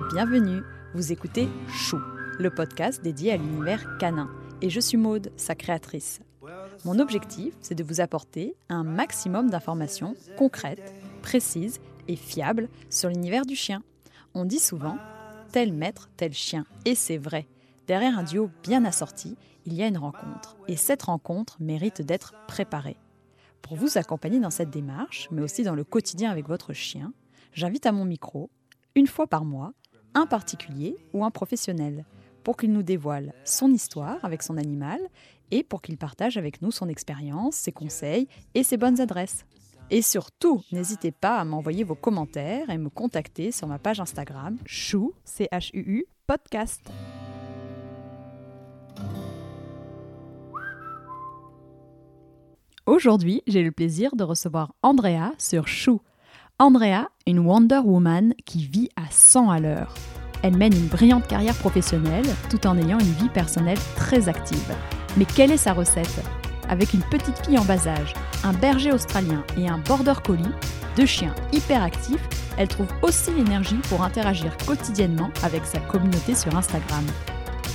bienvenue. Vous écoutez Chou, le podcast dédié à l'univers canin. Et je suis Maude, sa créatrice. Mon objectif, c'est de vous apporter un maximum d'informations concrètes, précises et fiables sur l'univers du chien. On dit souvent tel maître, tel chien. Et c'est vrai. Derrière un duo bien assorti, il y a une rencontre. Et cette rencontre mérite d'être préparée. Pour vous accompagner dans cette démarche, mais aussi dans le quotidien avec votre chien, j'invite à mon micro, une fois par mois, un particulier ou un professionnel, pour qu'il nous dévoile son histoire avec son animal et pour qu'il partage avec nous son expérience, ses conseils et ses bonnes adresses. Et surtout, n'hésitez pas à m'envoyer vos commentaires et me contacter sur ma page Instagram chou, c podcast. Aujourd'hui, j'ai le plaisir de recevoir Andrea sur Chou. Andrea, une Wonder Woman qui vit à 100 à l'heure. Elle mène une brillante carrière professionnelle tout en ayant une vie personnelle très active. Mais quelle est sa recette? Avec une petite fille en bas âge, un berger australien et un border collie, deux chiens hyper actifs, elle trouve aussi l'énergie pour interagir quotidiennement avec sa communauté sur Instagram.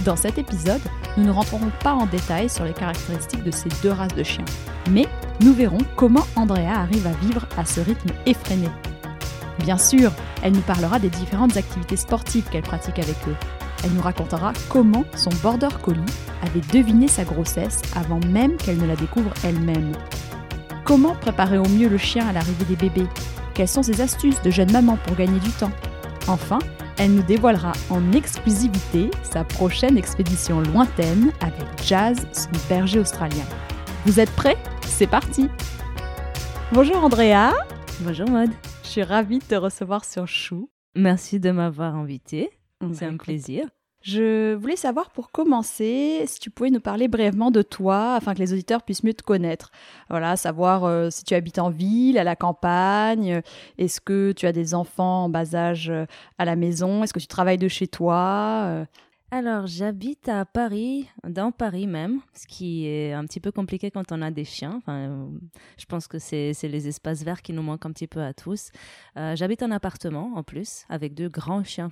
Dans cet épisode, nous ne rentrerons pas en détail sur les caractéristiques de ces deux races de chiens, mais nous verrons comment Andrea arrive à vivre à ce rythme effréné. Bien sûr, elle nous parlera des différentes activités sportives qu'elle pratique avec eux. Elle nous racontera comment son border collie avait deviné sa grossesse avant même qu'elle ne la découvre elle-même. Comment préparer au mieux le chien à l'arrivée des bébés? Quelles sont ses astuces de jeune maman pour gagner du temps? Enfin, elle nous dévoilera en exclusivité sa prochaine expédition lointaine avec Jazz, son berger australien. Vous êtes prêts? C'est parti Bonjour Andrea Bonjour Maud Je suis ravie de te recevoir sur Chou. Merci de m'avoir invité. C'est un plaisir. Je voulais savoir pour commencer si tu pouvais nous parler brièvement de toi afin que les auditeurs puissent mieux te connaître. Voilà, savoir euh, si tu habites en ville, à la campagne, est-ce que tu as des enfants en bas âge euh, à la maison, est-ce que tu travailles de chez toi euh? Alors, j'habite à Paris, dans Paris même, ce qui est un petit peu compliqué quand on a des chiens. Enfin, je pense que c'est les espaces verts qui nous manquent un petit peu à tous. j'habite en appartement en plus, avec deux grands chiens,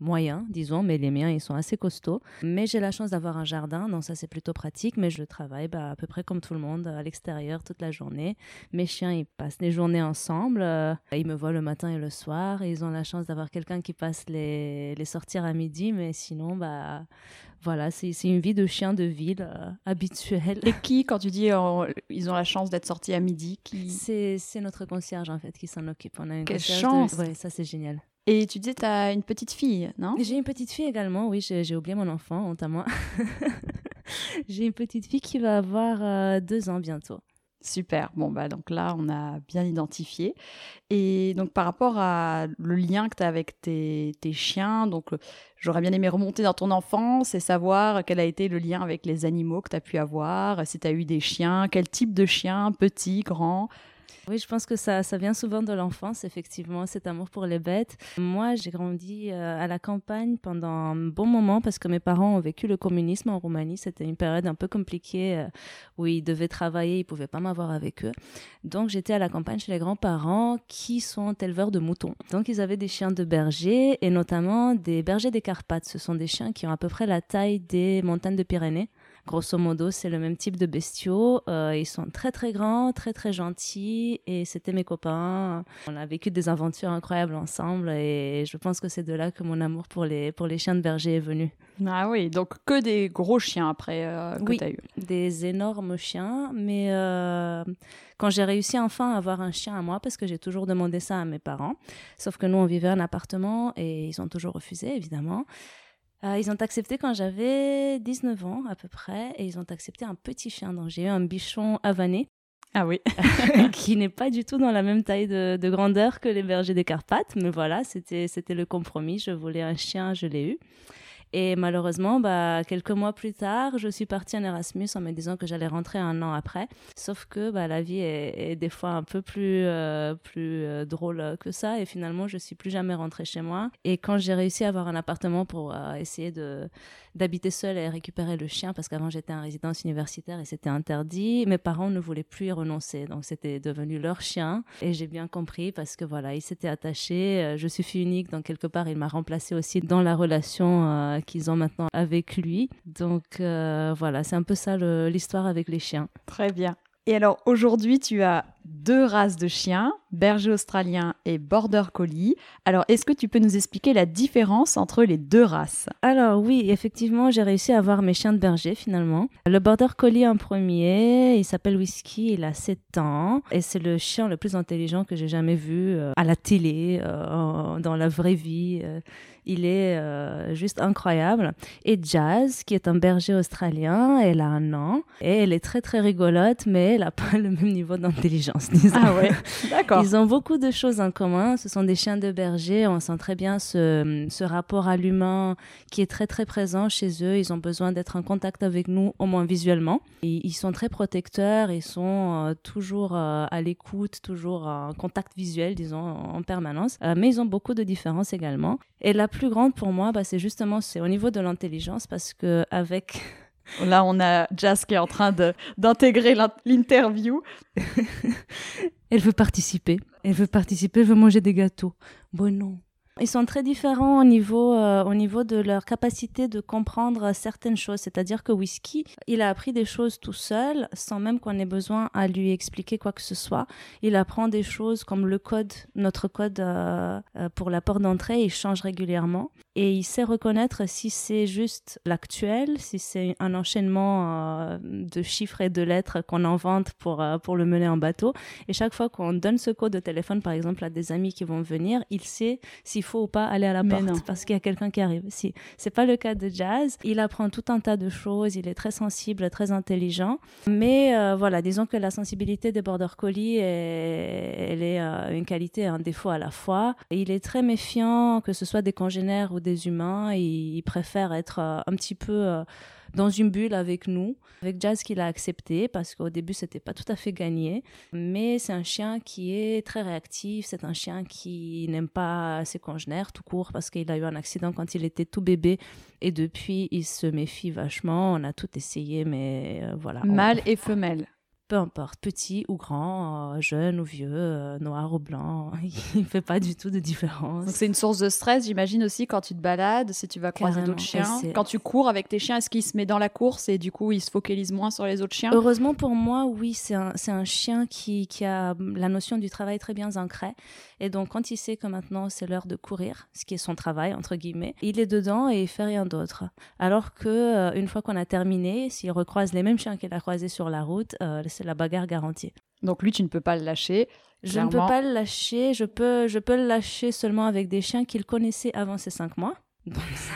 moyens, disons, mais les miens, ils sont assez costauds. Mais j'ai la chance d'avoir un jardin, donc ça, c'est plutôt pratique. Mais je travaille bah, à peu près comme tout le monde, à l'extérieur toute la journée. Mes chiens, ils passent les journées ensemble. Euh, ils me voient le matin et le soir. Et ils ont la chance d'avoir quelqu'un qui passe les, les sortir à midi. Mais sinon, bah, voilà, c'est une vie de chien de ville euh, habituelle. Et qui, quand tu dis euh, ils ont la chance d'être sortis à midi qui... C'est notre concierge, en fait, qui s'en occupe. On a une Quelle chance Ouais, ça, c'est génial. Et tu disais, tu as une petite fille, non? J'ai une petite fille également, oui, j'ai oublié mon enfant, honte à moi. j'ai une petite fille qui va avoir euh, deux ans bientôt. Super. Bon, bah, donc là, on a bien identifié. Et donc, par rapport à le lien que tu as avec tes, tes chiens, donc j'aurais bien aimé remonter dans ton enfance et savoir quel a été le lien avec les animaux que tu as pu avoir, si tu as eu des chiens, quel type de chien, petit, grand, oui, je pense que ça, ça vient souvent de l'enfance, effectivement, cet amour pour les bêtes. Moi, j'ai grandi euh, à la campagne pendant un bon moment parce que mes parents ont vécu le communisme en Roumanie. C'était une période un peu compliquée euh, où ils devaient travailler, ils pouvaient pas m'avoir avec eux. Donc, j'étais à la campagne chez les grands-parents qui sont éleveurs de moutons. Donc, ils avaient des chiens de berger et notamment des bergers des Carpates. Ce sont des chiens qui ont à peu près la taille des montagnes de Pyrénées. Grosso modo, c'est le même type de bestiaux. Euh, ils sont très très grands, très très gentils et c'était mes copains. On a vécu des aventures incroyables ensemble et je pense que c'est de là que mon amour pour les, pour les chiens de berger est venu. Ah oui, donc que des gros chiens après euh, que oui, tu as eu. des énormes chiens, mais euh, quand j'ai réussi enfin à avoir un chien à moi, parce que j'ai toujours demandé ça à mes parents, sauf que nous on vivait en appartement et ils ont toujours refusé évidemment. Euh, ils ont accepté quand j'avais 19 ans à peu près, et ils ont accepté un petit chien. Donc j'ai eu un bichon havané. Ah oui. qui n'est pas du tout dans la même taille de, grandeur que les bergers des Carpates, mais voilà, c'était c'était le compromis. Je voulais un chien, je l'ai eu. Et malheureusement, bah, quelques mois plus tard, je suis partie en Erasmus en me disant que j'allais rentrer un an après. Sauf que bah, la vie est, des fois un peu plus, euh, plus euh, drôle que ça. Et finalement, je suis plus jamais rentrée chez moi. Et quand j'ai réussi à avoir un appartement pour euh, essayer de d'habiter seule et récupérer le chien, parce qu'avant j'étais en résidence universitaire et c'était interdit, mes parents ne voulaient plus y renoncer. Donc c'était devenu leur chien. Et j'ai bien compris parce que voilà, ils s'étaient attachés. Je suis fille unique, donc quelque part, il m'a remplacée aussi dans la relation qu'ils ont maintenant avec lui. Donc euh, voilà, c'est un peu ça l'histoire avec les chiens. Très bien. Et alors aujourd'hui, tu as deux races de chiens, berger australien et border collie. Alors est-ce que tu peux nous expliquer la différence entre les deux races? Alors oui, effectivement, j'ai réussi à avoir mes chiens de berger finalement. Le border collie en premier, il s'appelle Whisky, il a 7 ans et c'est le chien le plus intelligent que j'ai jamais vu euh, à la télé, euh, dans la vraie vie. Il est euh, juste incroyable. Et Jazz, qui est un berger australien, elle a un an et elle est très très rigolote, mais elle n'a pas le même niveau d'intelligence, disons. Ah ouais, d'accord. Ils ont beaucoup de choses en commun. Ce sont des chiens de berger. On sent très bien ce, ce rapport à l'humain qui est très très présent chez eux. Ils ont besoin d'être en contact avec nous, au moins visuellement. Et ils sont très protecteurs. Ils sont euh, toujours euh, à l'écoute, toujours en contact visuel, disons, en permanence. mais ils ont beaucoup de différences également. Et la plus grande pour moi, bah, c'est justement c'est au niveau de l'intelligence parce que avec Là, on a Jazz qui est en train d'intégrer l'interview. elle veut participer. Elle veut participer, elle veut manger des gâteaux. Bon, non. Ils sont très différents au niveau, euh, au niveau de leur capacité de comprendre certaines choses. C'est-à-dire que Whisky, il a appris des choses tout seul, sans même qu'on ait besoin à lui expliquer quoi que ce soit. Il apprend des choses comme le code, notre code euh, euh, pour la porte d'entrée, il change régulièrement. Et il sait reconnaître si c'est juste l'actuel, si c'est un enchaînement de chiffres et de lettres qu'on invente pour, pour le mener en bateau. Et chaque fois qu'on donne ce code de téléphone, par exemple, à des amis qui vont venir, il sait si faut ou pas aller à la porte parce qu'il y a quelqu'un qui arrive. Si c'est pas le cas de Jazz, il apprend tout un tas de choses, il est très sensible, très intelligent. Mais euh, voilà, disons que la sensibilité des border collies, elle est euh, une qualité et un défaut à la fois. il est très méfiant, que ce soit des congénères ou des humains. Il, il préfère être euh, un petit peu dans une bulle avec nous. Avec Jazz qu'il a accepté parce qu'au début c'était pas tout à fait gagné, mais c'est un chien qui est très réactif, c'est un chien qui n'aime pas ses congénères tout court parce qu'il a eu un accident quand il était tout bébé et depuis il se méfie vachement. On a tout essayé mais euh, voilà. Mâle et femelle peu importe, petit ou grand, euh, jeune ou vieux, euh, noir ou blanc, il ne fait pas du tout de différence. C'est une source de stress, j'imagine aussi, quand tu te balades, si tu vas croiser d'autres chiens. Quand tu cours avec tes chiens, est-ce qu'il se met dans la course et du coup il se focalise moins sur les autres chiens? Heureusement pour moi, oui, c'est un, un, chien qui, qui, a la notion du travail très bien ancrée. Et donc quand il sait que maintenant c'est l'heure de courir, ce qui est son travail, entre guillemets, il est dedans et il fait rien d'autre. Alors que euh, une fois qu'on a terminé, s'il recroise les mêmes chiens qu'il a croisés sur la route, c'est la bagarre garantie. Donc lui, tu ne peux pas le lâcher. Je ne peux pas le lâcher. Je peux, je peux le lâcher seulement avec des chiens qu'il connaissait avant ses cinq mois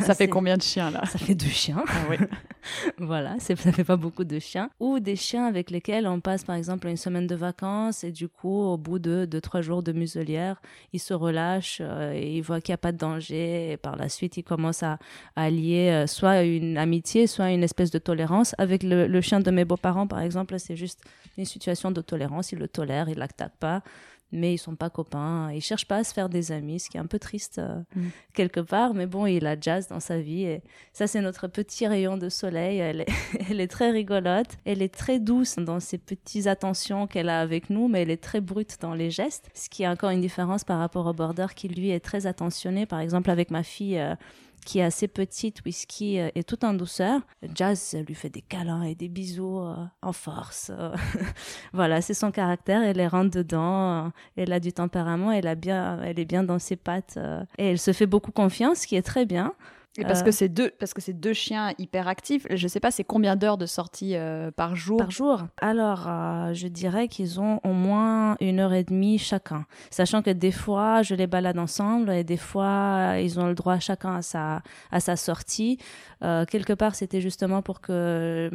ça, fait combien de chiens là? Ça fait deux chiens. Ah, oui. voilà, ça fait pas beaucoup de chiens. Ou des chiens avec lesquels on passe par exemple une semaine de vacances et du coup, au bout de deux, trois jours de muselière, ils se relâchent euh, et ils voient qu'il n'y a pas de danger. Et par la suite, ils commencent à, à lier euh, soit une amitié, soit une espèce de tolérance. Avec le, le chien de mes beaux-parents, par exemple, c'est juste une situation de tolérance. Ils le tolèrent, ils ne l'attaquent pas mais ils sont pas copains. Ils cherchent pas à se faire des amis, ce qui est un peu triste euh, mm. quelque part. Mais bon, il a Jazz dans sa vie et ça, c'est notre petit rayon de soleil. Elle est, elle est très rigolote. Elle est très douce dans ses petites attentions qu'elle a avec nous, mais elle est très brute dans les gestes, ce qui est encore une différence par rapport au border qui lui est très attentionné. Par exemple, avec ma fille. Euh, qui est assez petite, Whisky euh, est tout en douceur. Jazz lui fait des câlins et des bisous euh, en force. voilà, c'est son caractère. Elle est rentre dedans. Elle a du tempérament. Elle a bien, elle est bien dans ses pattes et elle se fait beaucoup confiance, ce qui est très bien. Et parce que euh. c'est deux, parce que c'est deux chiens hyper actifs. Je sais pas, c'est combien d'heures de sortie euh, par jour? Par jour. Alors, euh, je dirais qu'ils ont au moins une heure et demie chacun, sachant que des fois je les balade ensemble et des fois ils ont le droit chacun à sa à sa sortie. quelque part, c'était justement pour que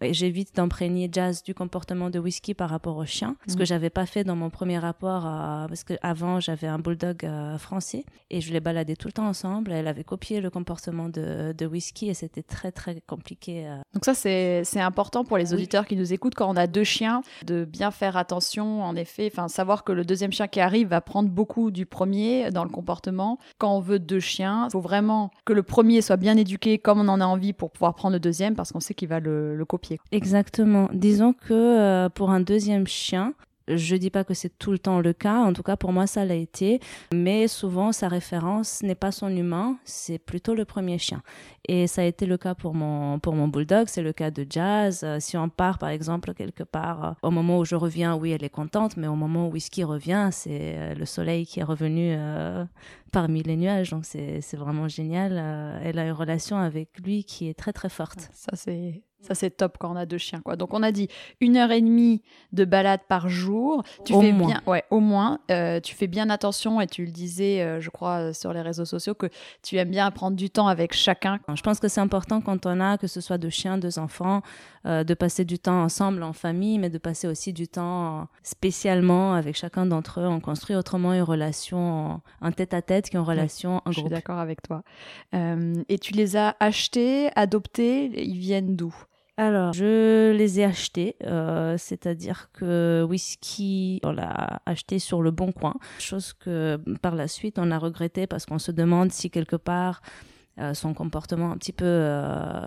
j'évite d'imprégner Jazz du comportement de Whisky par rapport au chien, ce que mhm. j'avais pas fait dans mon premier rapport, parce que avant j'avais un bulldog français et je les baladais tout le temps ensemble. Elle avait copié le comportement de, de whisky et c'était très très compliqué. Donc ça c'est important pour les auditeurs qui nous écoutent quand on a deux chiens de bien faire attention en effet, enfin savoir que le deuxième chien qui arrive va prendre beaucoup du premier dans le comportement. Quand on veut deux chiens, il faut vraiment que le premier soit bien éduqué comme on en a envie pour pouvoir prendre le deuxième parce qu'on sait qu'il va le, le, copier. Exactement. Disons que pour un deuxième chien, je dis pas que c'est tout le temps le cas, en tout cas pour moi ça l'a été, mais souvent sa référence n'est pas son humain, c'est plutôt le premier chien. Et ça a été le cas pour mon pour mon bulldog, c'est le cas de Jazz. Euh, si on part par exemple quelque part euh, au moment où je reviens, oui elle est contente, mais au moment où Whisky revient, c'est euh, le soleil qui est revenu parmi les nuages, donc c'est vraiment génial. elle a une relation avec lui qui est très très forte. Ça c'est ça, c'est top quand on a deux chiens, quoi. Donc, on a dit une heure et demie de balade par jour. Tu au fais moins. bien, ouais, au moins. Euh, tu fais bien attention et tu le disais, euh, je crois, euh, sur les réseaux sociaux, que tu aimes bien prendre du temps avec chacun. Je pense que c'est important quand on a, que ce soit deux chiens, deux enfants, de passer du temps ensemble en famille, mais de passer aussi du temps spécialement avec chacun d'entre eux. On construit autrement une relation en tête à tête qu'une relation en groupe. Je suis d'accord avec toi. et tu les as achetés, adoptés, ils viennent d'où? Alors, je les ai achetés, euh, c'est-à-dire que whisky, on l'a acheté sur le bon coin, chose que par la suite on a regretté parce qu'on se demande si quelque part euh, son comportement un petit peu euh,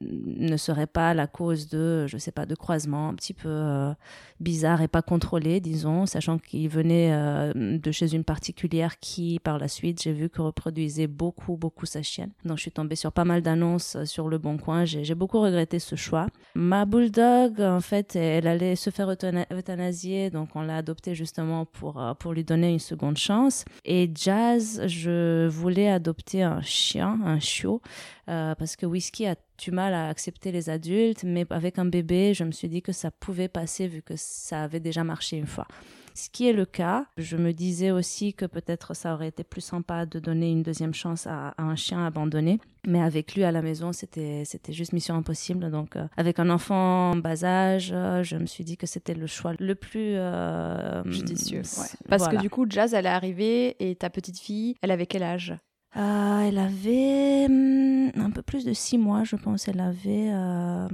ne serait pas la cause de, je sais pas, de croisement un petit peu euh, bizarre et pas contrôlé, disons, sachant qu'il venait de chez une particulière qui, par la suite, j'ai vu que reproduisait beaucoup, beaucoup sa chienne. Donc, je suis tombée sur pas mal d'annonces sur le bon coin. J'ai beaucoup regretté ce choix. Ma bulldog, en fait, elle allait se faire euthanasier, donc on l'a adoptée justement pour, pour lui donner une seconde chance. Et Jazz, je voulais adopter un chien, un chiot, euh, parce que Whisky a du mal à accepter les adultes, mais avec un bébé, je me suis dit que ça pouvait passer vu que ça avait déjà marché une fois. Ce qui est le cas. Je me disais aussi que peut-être ça aurait été plus sympa de donner une deuxième chance à, un chien abandonné. Mais avec lui à la maison, c'était c'était juste mission impossible. Donc euh, avec un enfant en bas âge, euh, je me suis dit que c'était le choix le plus judicieux. Parce que du coup, Jazz, elle est arrivée et ta petite fille, elle avait quel âge? Euh, elle avait hmm, un peu plus de six mois, je pense. Elle avait, euh,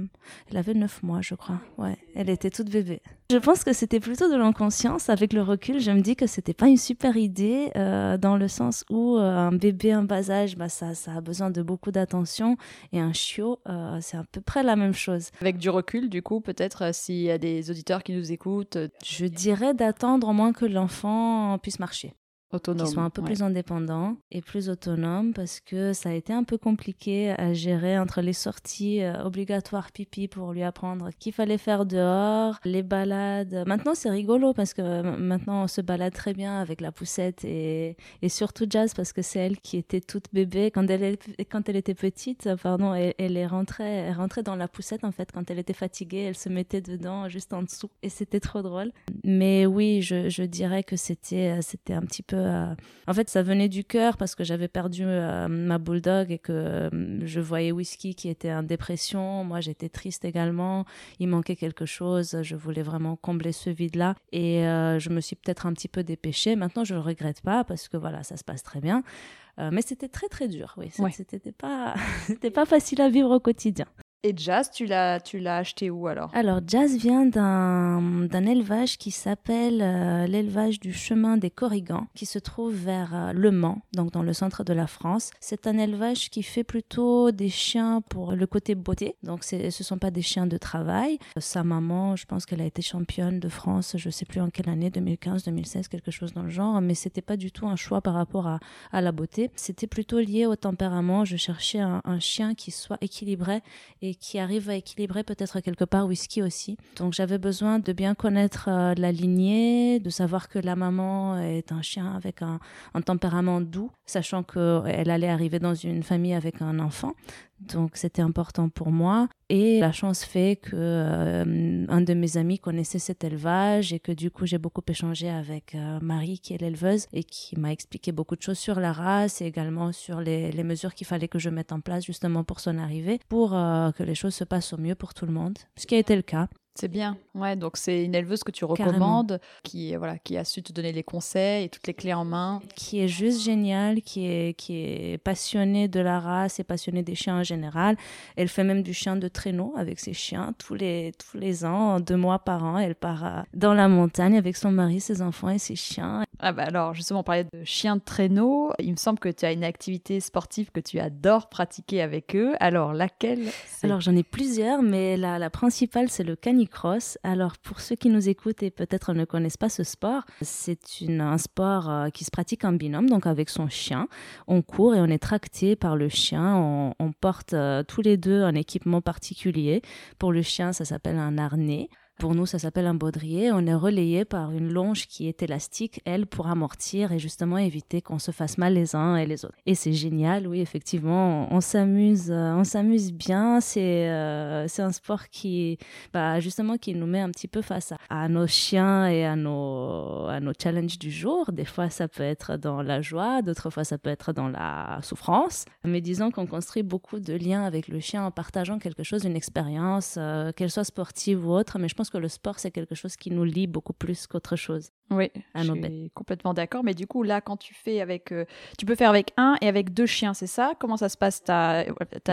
elle avait neuf mois, je crois. Ouais, elle était toute bébé. Je pense que c'était plutôt de l'inconscience. Avec le recul, je me dis que c'était pas une super idée euh, dans le sens où un bébé en bas âge, bah, ça, ça a besoin de beaucoup d'attention et un chiot, c'est à peu près la même chose. Avec du recul, du coup, peut-être s'il y a des auditeurs qui nous écoutent, je dirais d'attendre au moins que l'enfant puisse marcher autonome, qui soient un peu plus indépendants et plus autonomes parce que ça a été un peu compliqué à gérer entre les sorties euh, obligatoires pipi pour lui apprendre qu'il fallait faire dehors, les balades. Maintenant c'est rigolo parce que euh, maintenant on se balade très bien avec la poussette et, et surtout Jazz parce que c'est elle qui était toute bébé quand elle, quand elle était petite, pardon, elle, elle est rentrée, elle rentrait dans la poussette en fait quand elle était fatiguée, elle se mettait dedans juste en dessous et c'était trop drôle. Mais oui, je, je dirais que c'était c'était un petit peu euh, en fait, ça venait du cœur parce que j'avais perdu euh, ma bulldog et que euh, je voyais Whisky qui était en dépression. Moi, j'étais triste également. Il manquait quelque chose. Je voulais vraiment combler ce vide-là. Et je me suis peut-être un petit peu dépêchée. Maintenant, je ne le regrette pas parce que voilà, ça se passe très bien. mais c'était très très dur, oui. C'était pas, c'était pas facile à vivre au quotidien. Et Jazz, tu l'as, tu l'as acheté où alors? Alors Jazz vient d'un, d'un élevage qui s'appelle euh, l'élevage du chemin des Corrigans, qui se trouve vers euh, Le Mans, donc dans le centre de la France. C'est un élevage qui fait plutôt des chiens pour le côté beauté, donc c'est, ce sont pas des chiens de travail. Sa maman, je pense qu'elle a été championne de France, je sais plus en quelle année, 2015, 2016, quelque chose dans le genre, mais c'était pas du tout un choix par rapport à, à la beauté. C'était plutôt lié au tempérament. Je cherchais un, un chien qui soit équilibré et qui arrive à équilibrer peut-être quelque part whisky aussi. Donc j'avais besoin de bien connaître euh, la lignée, de savoir que la maman est un chien avec un, un tempérament doux, sachant qu'elle allait arriver dans une famille avec un enfant. Donc c'était important pour moi. Et la chance fait que euh, un de mes amis connaissait cet élevage et que du coup j'ai beaucoup échangé avec euh, Marie qui est l'éleveuse et qui m'a expliqué beaucoup de choses sur la race et également sur les, mesures qu'il fallait que je mette en place justement pour son arrivée pour euh, que les choses se passent au mieux pour tout le monde. Ce qui a été le cas. C'est bien. Ouais, donc c'est une éleveuse que tu recommandes, qui voilà, qui a su te donner les conseils et toutes les clés en main. Qui est juste géniale, qui est qui est passionnée de la race et passionnée des chiens en général. Elle fait même du chien de traîneau avec ses chiens tous les tous les ans, deux mois par an. Elle part euh, dans la montagne avec son mari, ses enfants et ses chiens. Ah bah alors justement, on parlait de chiens de traîneau. Il me semble que tu as une activité sportive que tu adores pratiquer avec eux. Alors laquelle Alors j'en ai plusieurs, mais la, la principale c'est le canicross Alors, pour ceux qui nous écoutent et peut-être ne connaissent pas ce sport, c'est un sport euh, qui se pratique en binôme, donc avec son chien. On court et on est tracté par le chien. On, porte euh, tous les deux un équipement particulier. Pour le chien, ça s'appelle un harnais. Pour nous, ça s'appelle un baudrier. On est relayé par une longe qui est élastique, elle, pour amortir et justement éviter qu'on se fasse mal les uns et les autres. Et c'est génial, oui, effectivement, on, s'amuse, euh, on s'amuse bien. C'est euh, c'est un sport qui, bah, justement, qui nous met un petit peu face à, nos chiens et à nos, à nos challenges du jour. Des fois, ça peut être dans la joie, d'autres fois, ça peut être dans la souffrance. Mais disons qu'on construit beaucoup de liens avec le chien en partageant quelque chose, une expérience, euh, qu'elle soit sportive ou autre. Mais je pense que le sport, c'est quelque chose qui nous lie beaucoup plus qu'autre chose. Oui, je suis complètement d'accord. Mais du coup, là, quand tu fais avec. Euh, tu peux faire avec un et avec deux chiens, c'est ça? Comment ça se passe? Tu as,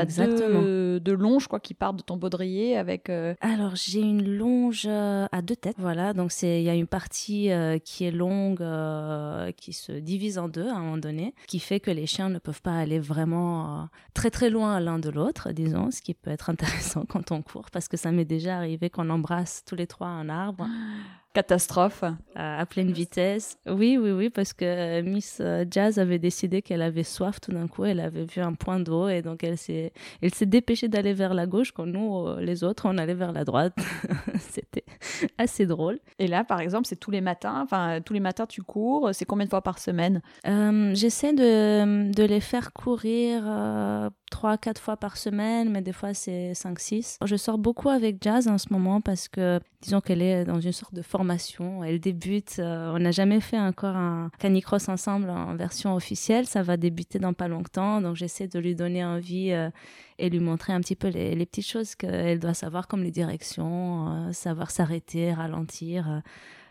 deux, deux, longes quoi, qui partent de ton baudrier avec. Euh, Alors, j'ai une longe euh, à deux têtes. Voilà. Donc, il y a une partie qui est longue, qui se divise en deux à un moment donné, qui fait que les chiens ne peuvent pas aller vraiment très très loin l'un de l'autre, disons, ce qui peut être intéressant quand on court, parce que ça m'est déjà arrivé qu'on embrasse tous les trois un arbre. Catastrophe. À, pleine vitesse. Oui, oui, oui, parce que Miss euh, Jazz avait décidé qu'elle avait soif tout d'un coup. Elle avait vu un point d'eau et donc elle s'est, elle s'est dépêchée d'aller vers la gauche quand nous, euh, les autres, on allait vers la droite. C'était assez drôle. Et là, par exemple, c'est tous les matins. Enfin, tous les matins, tu cours. C'est combien de fois par semaine? Euh, J'essaie de, de, les faire courir trois, quatre fois par semaine, mais des fois c'est 5, 6. Je sors beaucoup avec Jazz en ce moment parce que, disons qu'elle est dans une sorte de formation. Elle débute, euh, on n'a jamais fait encore un canicross ensemble en version officielle. Ça va débuter dans pas longtemps, donc j'essaie de lui donner envie euh, et lui montrer un petit peu les, petites choses qu'elle doit savoir, comme les directions, euh, savoir s'arrêter, ralentir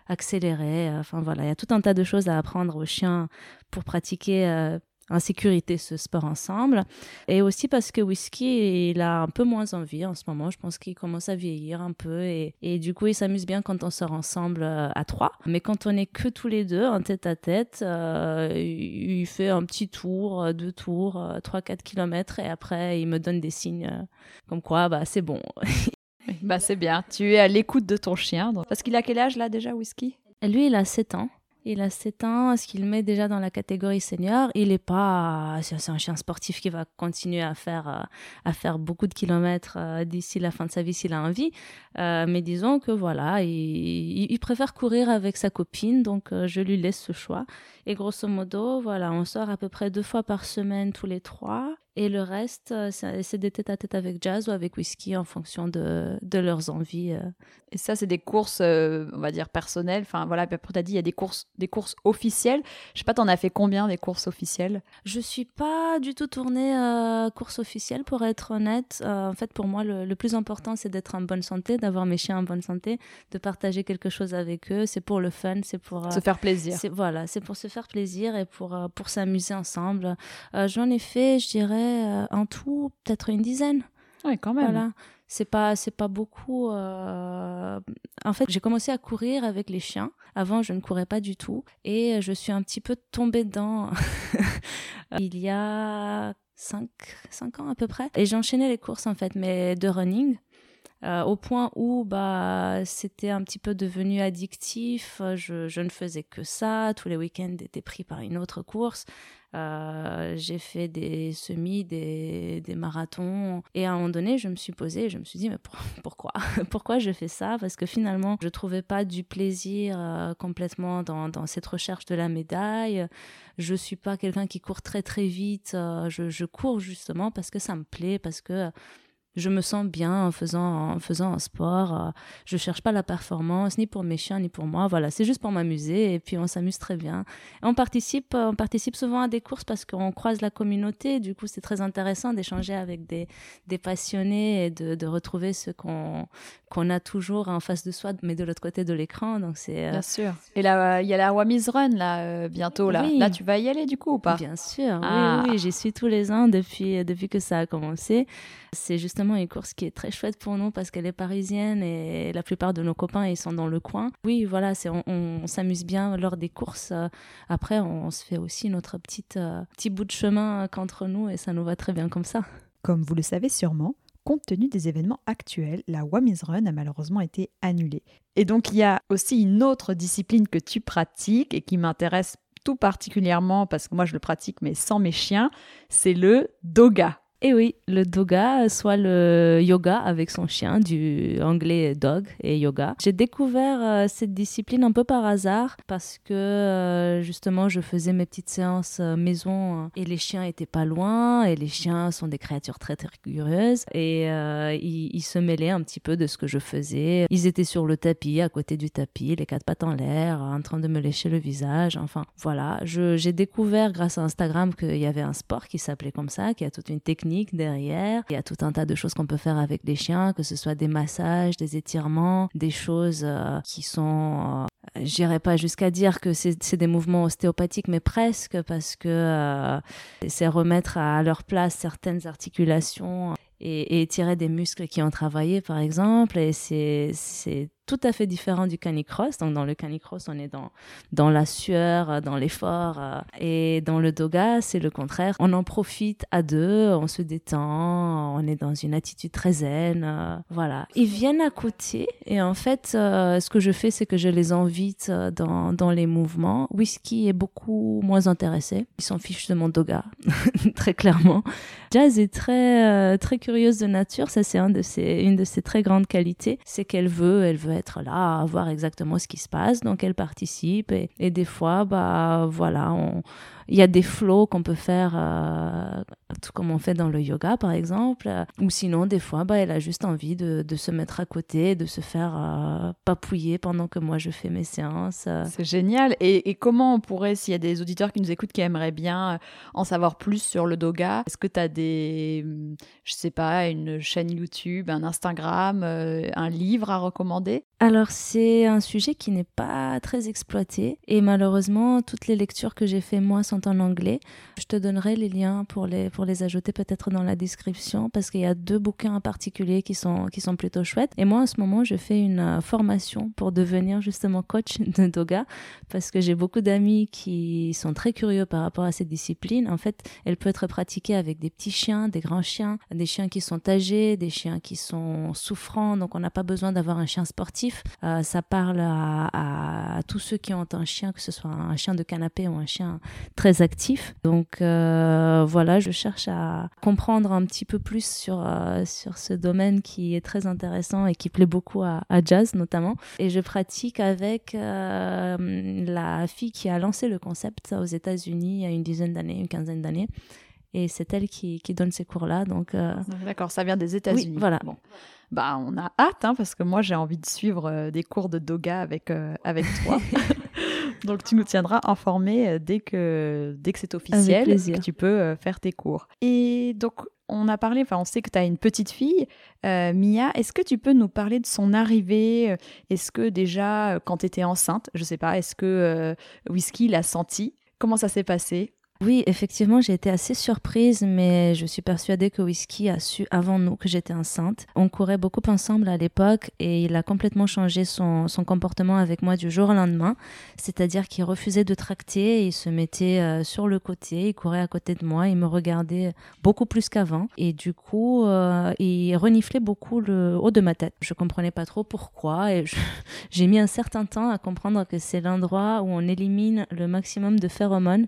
accélérer. Enfin voilà, il y a tout un tas de choses à apprendre aux chiens pour pratiquer en sécurité ce sport ensemble. Et aussi parce que Whisky, il a un peu moins envie en ce moment. Je pense qu'il commence à vieillir un peu et, et du coup, il s'amuse bien quand on sort ensemble euh, à trois. Mais quand on est que tous les deux, en tête à tête, euh, il fait un petit tour, euh, deux tours, trois, quatre kilomètres et après, il me donne des signes comme quoi, bah, c'est bon. bah, c'est bien. Tu es à l'écoute de ton chien. Parce qu'il a quel âge là déjà, Whisky? Lui, il a 7 ans. Il a 7 ans, ce qu'il met déjà dans la catégorie senior? Il est pas, c'est un chien sportif qui va continuer à faire, euh, à faire beaucoup de kilomètres euh, d'ici la fin de sa vie s'il a envie. Euh, mais disons que voilà, il, il, préfère courir avec sa copine, donc je lui laisse ce choix. Et grosso modo, voilà, on sort à peu près deux fois par semaine tous les trois. Et le reste, euh, c'est des tête à tête avec Jazz ou avec Whisky en fonction de, de leurs envies. Euh. Et ça, c'est des courses, euh, on va dire, personnelles. Enfin, voilà, après, tu as dit, il y a des courses, des courses officielles. Je sais pas, t'en as fait combien des courses officielles? Je suis pas du tout tournée à course officielle, pour être honnête. en fait, pour moi, le, plus important, c'est d'être en bonne santé, d'avoir mes chiens en bonne santé, de partager quelque chose avec eux. C'est pour le fun, c'est pour... se faire plaisir. Voilà, c'est pour se faire plaisir et pour, pour s'amuser ensemble. J'en ai fait, je dirais, euh, en tout peut-être une dizaine. Oui, quand même. Voilà. C'est pas, c'est pas beaucoup. Euh, en fait, j'ai commencé à courir avec les chiens. Avant, je ne courais pas du tout. Et je suis un petit peu tombée dedans il y a 5, 5 ans à peu près. Et j'enchaînais les courses, en fait, mais de running. Euh, au point où bah c'était un petit peu devenu addictif. Je, je, ne faisais que ça. Tous les week-ends étaient pris par une autre course. Euh, j'ai fait des semis, des, des, marathons. Et à un moment donné, je me suis posée, je me suis dit, mais pourquoi? Pourquoi je fais ça? Parce que finalement, je trouvais pas du plaisir euh, complètement dans, dans, cette recherche de la médaille. Je suis pas quelqu'un qui court très très vite. je, je cours justement parce que ça me plaît, parce que je me sens bien en faisant, en faisant un sport. Euh, je cherche pas la performance, ni pour mes chiens, ni pour moi. Voilà, c'est juste pour m'amuser et puis on s'amuse très bien. on participe, on participe souvent à des courses parce qu'on croise la communauté. Du coup, c'est très intéressant d'échanger avec des, des passionnés et de, de retrouver ce qu'on qu'on a toujours en face de soi, mais de l'autre côté de l'écran. Donc c'est euh, bien sûr. Et là, il y a la Wami's Run là euh, bientôt là. Là, tu vas y aller du coup ou pas? Bien sûr. Ah. Oui, oui, j'y suis tous les ans depuis depuis que ça a commencé. C'est justement une course qui est très chouette pour nous parce qu'elle est parisienne et la plupart de nos copains ils sont dans le coin. Oui, voilà, c'est on, s'amuse bien lors des courses. Après, on, se fait aussi notre petite euh, petit bout de chemin qu'entre nous et ça nous va très bien comme ça. Comme vous le savez sûrement, compte tenu des événements actuels, la Wami's Run a malheureusement été annulée. Et donc il y a aussi une autre discipline que tu pratiques et qui m'intéresse tout particulièrement parce que moi je le pratique mais sans mes chiens, c'est le doga. Et oui, le doga, soit le yoga avec son chien, du anglais dog et yoga. J'ai découvert euh, cette discipline un peu par hasard parce que euh, justement je faisais mes petites séances euh, maison et les chiens étaient pas loin et les chiens sont des créatures très très curieuses et ils, ils, se mêlaient un petit peu de ce que je faisais. Ils étaient sur le tapis, à côté du tapis, les quatre pattes en l'air, en train de me lécher le visage. Enfin voilà, j'ai découvert grâce à Instagram qu'il y avait un sport qui s'appelait comme ça, qui a toute une technique derrière. Il y a tout un tas de choses qu'on peut faire avec les chiens, que ce soit des massages, des étirements, des choses euh, qui sont euh, j'irai pas jusqu'à dire que c'est des mouvements ostéopathiques, mais presque, parce que euh, c'est remettre à leur place certaines articulations et, et, étirer des muscles qui ont travaillé, par exemple. Et c'est tout à fait différent du canicross. Donc, dans le canicross, on est dans, dans la sueur, dans l'effort. Euh, et dans le doga, c'est le contraire. On en profite à deux, on se détend, on est dans une attitude très zen. Euh, voilà. Ils viennent à côté. Et en fait, euh, ce que je fais, c'est que je les invite dans, dans les mouvements. Whisky est beaucoup moins intéressé. Ils s'en fichent de mon doga, très clairement. Jazz est très, très curieuse de nature. Ça, c'est une de ses très grandes qualités. C'est qu'elle veut, elle veut être là voir exactement ce qui se passe, donc elle participe et, et des fois, bah voilà, on, il y a des flows qu'on peut faire, euh, tout comme on fait dans le yoga par exemple. Ou sinon, des fois, bah, elle a juste envie de, de se mettre à côté, de se faire euh, papouiller pendant que moi je fais mes séances. C'est génial. Et, et, comment on pourrait, s'il y a des auditeurs qui nous écoutent qui aimeraient bien en savoir plus sur le yoga, est-ce que tu as des, je sais pas, une chaîne YouTube, un Instagram, euh, un livre à recommander? Alors, c'est un sujet qui n'est pas très exploité. Et malheureusement, toutes les lectures que j'ai fait moi sont en anglais. Je te donnerai les liens pour les, pour les ajouter peut-être dans la description parce qu'il y a deux bouquins en particulier qui sont, qui sont plutôt chouettes. Et moi, en ce moment, je fais une euh, formation pour devenir justement coach de yoga parce que j'ai beaucoup d'amis qui sont très curieux par rapport à cette discipline. En fait, elle peut être pratiquée avec des petits chiens, des grands chiens, des chiens qui sont âgés, des chiens qui sont souffrants. Donc, on n'a pas besoin d'avoir un chien sportif. Euh, ça parle à, à, tous ceux qui ont un chien, que ce soit un chien de canapé ou un chien très actif. Donc euh, voilà, je cherche à comprendre un petit peu plus sur, euh, sur ce domaine qui est très intéressant et qui plaît beaucoup à, Jazz notamment. Et je pratique avec euh, la fille qui a lancé le concept aux États-Unis il y a une dizaine d'années, une quinzaine d'années. Et c'est elle qui, qui, donne ces cours-là. Donc, D'accord, ça vient des États-Unis. voilà. Bon. Bah, on a hâte, hein, parce que moi, j'ai envie de suivre des cours de doga avec, avec toi. Donc tu nous tiendras informés euh, dès que, dès que c'est officiel, que tu peux euh, faire tes cours. Et donc on a parlé, enfin on sait que tu as une petite fille, euh, Mia, est-ce que tu peux nous parler de son arrivée Est-ce que déjà quand tu étais enceinte, je sais pas, est-ce que Whisky l'a senti Comment ça s'est passé? Oui, effectivement, j'ai été assez surprise, mais je suis persuadée que Whisky a su avant nous que j'étais enceinte. On courait beaucoup ensemble à l'époque et il a complètement changé son, son, comportement avec moi du jour au lendemain. C'est-à-dire qu'il refusait de tracter, il se mettait euh, sur le côté, il courait à côté de moi, il me regardait beaucoup plus qu'avant. Et du coup, euh, il reniflait beaucoup le haut de ma tête. Je comprenais pas trop pourquoi et j'ai mis un certain temps à comprendre que c'est l'endroit où on élimine le maximum de phéromones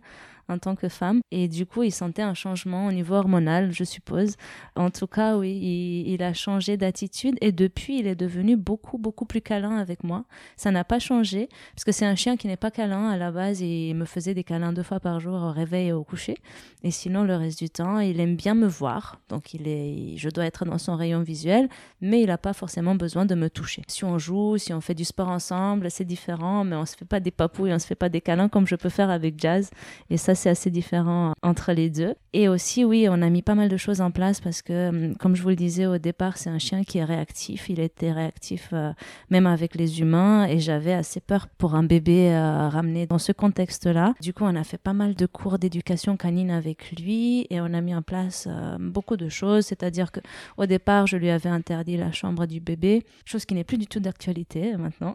en tant que femme. Et du coup, il sentait un changement au niveau hormonal, je suppose. En tout cas, oui, il, a changé d'attitude et depuis, il est devenu beaucoup, beaucoup plus câlin avec moi. Ça n'a pas changé parce que c'est un chien qui n'est pas câlin à la base. Il me faisait des câlins deux fois par jour au réveil et au coucher. Et sinon, le reste du temps, il aime bien me voir. Donc, il est, je dois être dans son rayon visuel, mais il n'a pas forcément besoin de me toucher. Si on joue, si on fait du sport ensemble, c'est différent, mais on se fait pas des papouilles, on se fait pas des câlins comme je peux faire avec Jazz. Et ça, c'est assez différent entre les deux. Et aussi, oui, on a mis pas mal de choses en place parce que, hum, comme je vous le disais au départ, c'est un chien qui est réactif. Il était réactif euh, même avec les humains et j'avais assez peur pour un bébé euh, ramené dans ce contexte-là. Du coup, on a fait pas mal de cours d'éducation canine avec lui et on a mis en place euh, beaucoup de choses. C'est-à-dire que au départ, je lui avais interdit la chambre du bébé, chose qui n'est plus du tout d'actualité maintenant.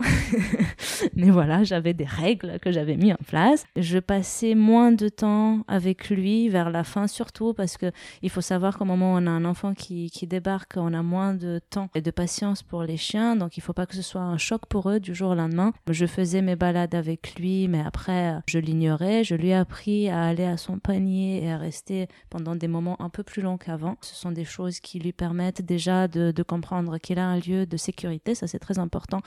Mais voilà, j'avais des règles que j'avais mis en place. Je passais moins de temps avec lui vers la fin, surtout parce que il faut savoir qu'au moment où on a un enfant qui, qui débarque, on a moins de temps et de patience pour les chiens, donc il faut pas que ce soit un choc pour eux du jour au lendemain. Je faisais mes balades avec lui, mais après je l'ignorais. Je lui ai appris à aller à son panier et à rester pendant des moments un peu plus longs qu'avant. Ce sont des choses qui lui permettent déjà de, de comprendre qu'il a un lieu de sécurité, ça c'est très important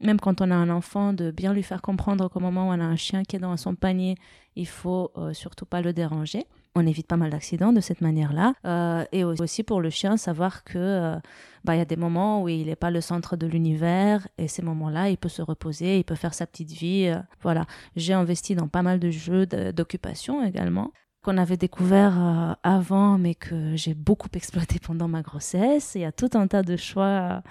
même quand on a un enfant, de bien lui faire comprendre qu'au moment où on a un chien qui est dans son panier, il faut euh, surtout pas le déranger. On évite pas mal d'accidents de cette manière-là. Euh, et aussi pour le chien, savoir que euh, bah, y a des moments où il n'est pas le centre de l'univers et ces moments-là, il peut se reposer, il peut faire sa petite vie. Euh, voilà. J'ai investi dans pas mal de jeux d'occupation également qu'on avait découvert avant, mais que j'ai beaucoup exploité pendant ma grossesse. Il y a tout un tas de choix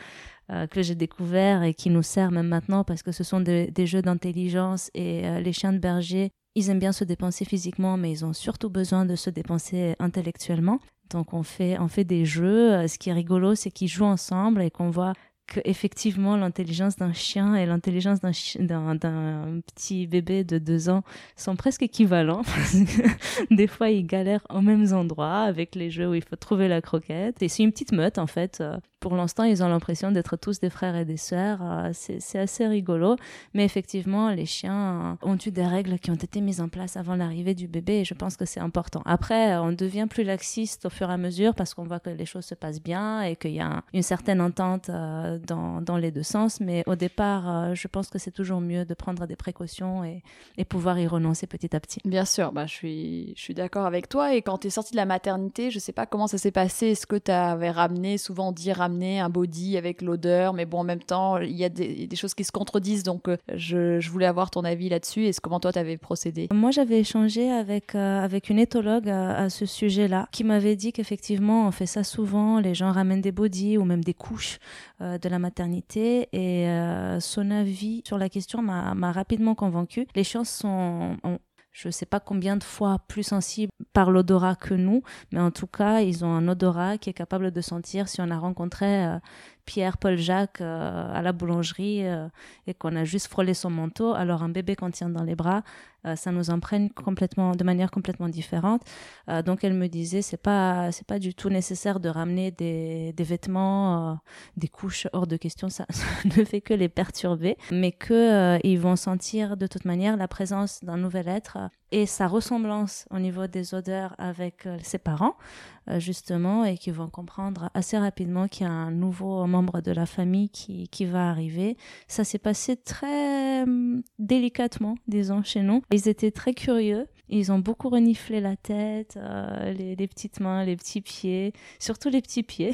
euh, que j'ai découverts et qui nous servent même maintenant parce que ce sont des, jeux d'intelligence et euh, les chiens de berger, ils aiment bien se dépenser physiquement, mais ils ont surtout besoin de se dépenser intellectuellement. Donc on fait, on fait des jeux. Euh, Ce qui est rigolo, c'est qu'ils jouent ensemble et qu'on voit que effectivement l'intelligence d'un chien et l'intelligence d'un d'un petit bébé de deux ans sont presque équivalents. Des fois, ils galèrent aux mêmes endroits avec les jeux où il faut trouver la croquette. Et c'est une petite meute en fait. Euh, Pour l'instant, ils ont l'impression d'être tous des frères et des sœurs. Euh, C'est assez rigolo. Mais effectivement, les chiens euh, ont eu des règles qui ont été mises en place avant l'arrivée du bébé je pense que c'est important. Après, on devient plus laxiste au fur et à mesure parce qu'on voit que les choses se passent bien et qu'il y a un- une certaine entente euh, dans, les deux sens. Mais au départ, euh, je pense que c'est toujours mieux de prendre des précautions et, pouvoir y renoncer petit à petit. Bien sûr, bah, je suis, d'accord avec toi. Et quand tu es sortie de la maternité, je sais pas comment ça s'est passé. Est-ce que tu avais ramené, souvent on dit un body avec l'odeur, mais bon, en même temps, il y a des, choses qui se contredisent. Donc, euh, je, voulais avoir ton avis là-dessus. Est-ce comment toi, tu avais procédé Moi, j'avais échangé avec, euh, avec une éthologue à, à ce sujet-là, qui m'avait dit qu'effectivement, on fait ça souvent, les gens ramènent des bodys ou même des couches euh, de la maternité, et euh, son avis sur la question m'a rapidement convaincue. Les chiens sont... ont- je ne sais pas combien de fois plus sensibles par l'odorat que nous, mais en tout cas, ils ont un odorat qui est capable de sentir si on a rencontré euh, Pierre, Paul, Jacques euh, à la boulangerie euh, et qu'on a juste frôlé son manteau. Alors un bébé qu'on tient dans les bras, euh, ça nous imprègne complètement, de manière complètement différente. Donc elle me disait, c'est pas, c'est pas du tout nécessaire de ramener des, des vêtements, des couches hors de question. Ça, ne fait que les perturber, mais que ils vont sentir de toute manière la présence d'un nouvel être et sa ressemblance au niveau des odeurs avec euh, ses parents, euh, justement, et qui vont comprendre assez rapidement qu'il y a un nouveau membre de la famille qui, qui va arriver. Ça s'est passé très hum, délicatement, disons, chez nous. Ils étaient très curieux. Ils ont beaucoup reniflé la tête, euh, les, petites mains, les petits pieds, surtout les petits pieds.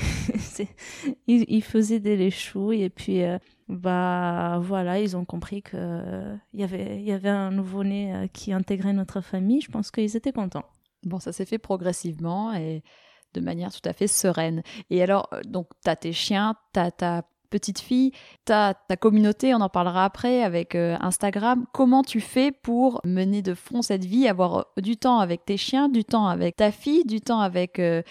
Ils, faisaient des léchouilles et puis euh, bah voilà, ils ont compris que euh, y avait y avait un nouveau-né qui intégrait notre famille. Je pense qu'ils étaient contents. Bon, ça s'est fait progressivement et de manière tout à fait sereine. Et alors, donc, tu as tes chiens, tu as ta petite fille, tu as ta communauté, on en parlera après avec euh, Instagram. Comment tu fais pour mener de front cette vie, avoir euh, du temps avec tes chiens, du temps avec ta fille, du temps avec euh,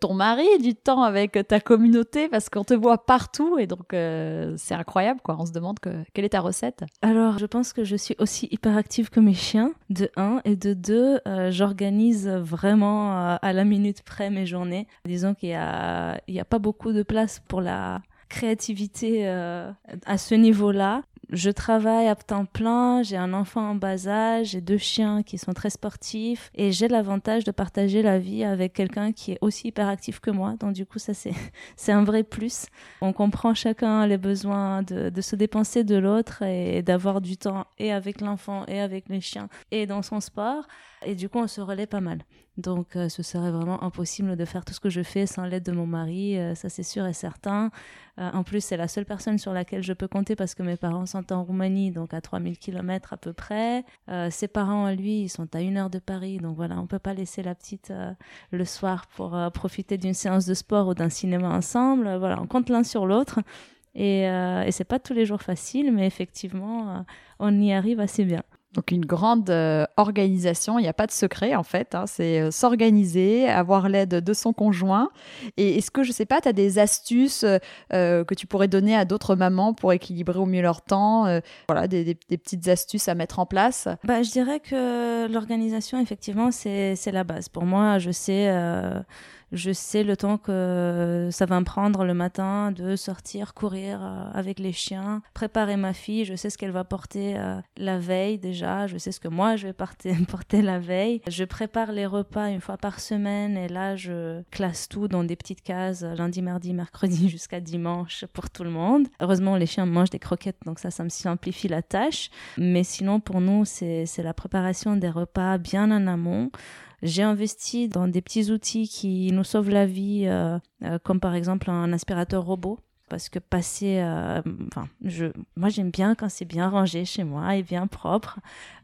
ton mari, du temps avec ta communauté, parce qu'on te voit partout et donc c'est incroyable, quoi. On se demande que, quelle est ta recette? Alors, je pense que je suis aussi hyper active que mes chiens, de un, et de deux, euh, j'organise vraiment à la minute près mes journées. Disons qu'il y a, y a pas beaucoup de place pour la créativité euh, à ce niveau-là. Je travaille à temps plein, j'ai un enfant en bas âge, j'ai deux chiens qui sont très sportifs et j'ai l'avantage de partager la vie avec quelqu'un qui est aussi hyper actif que moi. Donc du coup, ça c'est c'est un vrai plus. On comprend chacun les besoins de, de se dépenser de l'autre et d'avoir du temps et avec l'enfant et avec les chiens et dans son sport. Et du coup, on se relaie pas mal. Donc, euh, ce serait vraiment impossible de faire tout ce que je fais sans l'aide de mon mari, euh, ça c'est sûr et certain. Euh, en plus, c'est la seule personne sur laquelle je peux compter parce que mes parents sont en Roumanie, donc à 3000 km à peu près. ses parents, lui, ils sont à une heure de Paris, donc voilà, on peut pas laisser la petite le soir pour profiter d'une séance de sport ou d'un cinéma ensemble. Voilà, on compte l'un sur l'autre. Et, et c'est pas tous les jours facile, mais effectivement, on y arrive assez bien. Donc une grande euh, organisation, il n'y a pas de secret en fait, hein. c'est euh, s'organiser, avoir l'aide de son conjoint. Et est-ce que, je ne sais pas, tu as des astuces euh, que tu pourrais donner à d'autres mamans pour équilibrer au mieux leur temps Voilà, des, petites astuces à mettre en place? Bah, Je dirais que l'organisation, effectivement, c'est la base. Pour moi, je sais je sais le temps que ça va me prendre le matin de sortir, courir euh, avec les chiens, préparer ma fille. Je sais ce qu'elle va porter euh, la veille déjà. Je sais ce que moi je vais porter, porter la veille. Je prépare les repas une fois par semaine et là je classe tout dans des petites cases lundi, mardi, mercredi jusqu'à dimanche pour tout le monde. Heureusement les chiens mangent des croquettes donc ça, ça me simplifie la tâche. Mais sinon pour nous c'est la préparation des repas bien en amont. J'ai investi dans des petits outils qui nous sauvent la vie, euh, euh, comme par exemple un aspirateur robot parce que passer, euh, enfin, je, moi j'aime bien quand c'est bien rangé chez moi et bien propre.